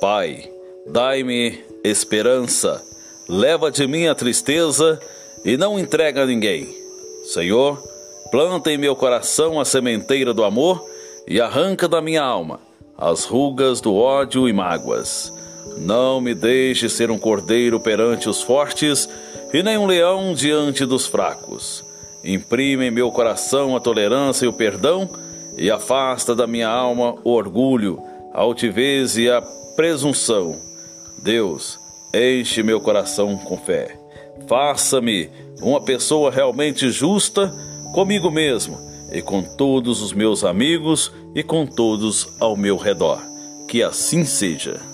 Pai, dai-me esperança, leva de mim a tristeza e não entrega a ninguém. Senhor, planta em meu coração a sementeira do amor e arranca da minha alma as rugas do ódio e mágoas. Não me deixe ser um cordeiro perante os fortes e nem um leão diante dos fracos. Imprime em meu coração a tolerância e o perdão e afasta da minha alma o orgulho, a altivez e a presunção. Deus, enche meu coração com fé. Faça-me uma pessoa realmente justa comigo mesmo e com todos os meus amigos e com todos ao meu redor. Que assim seja.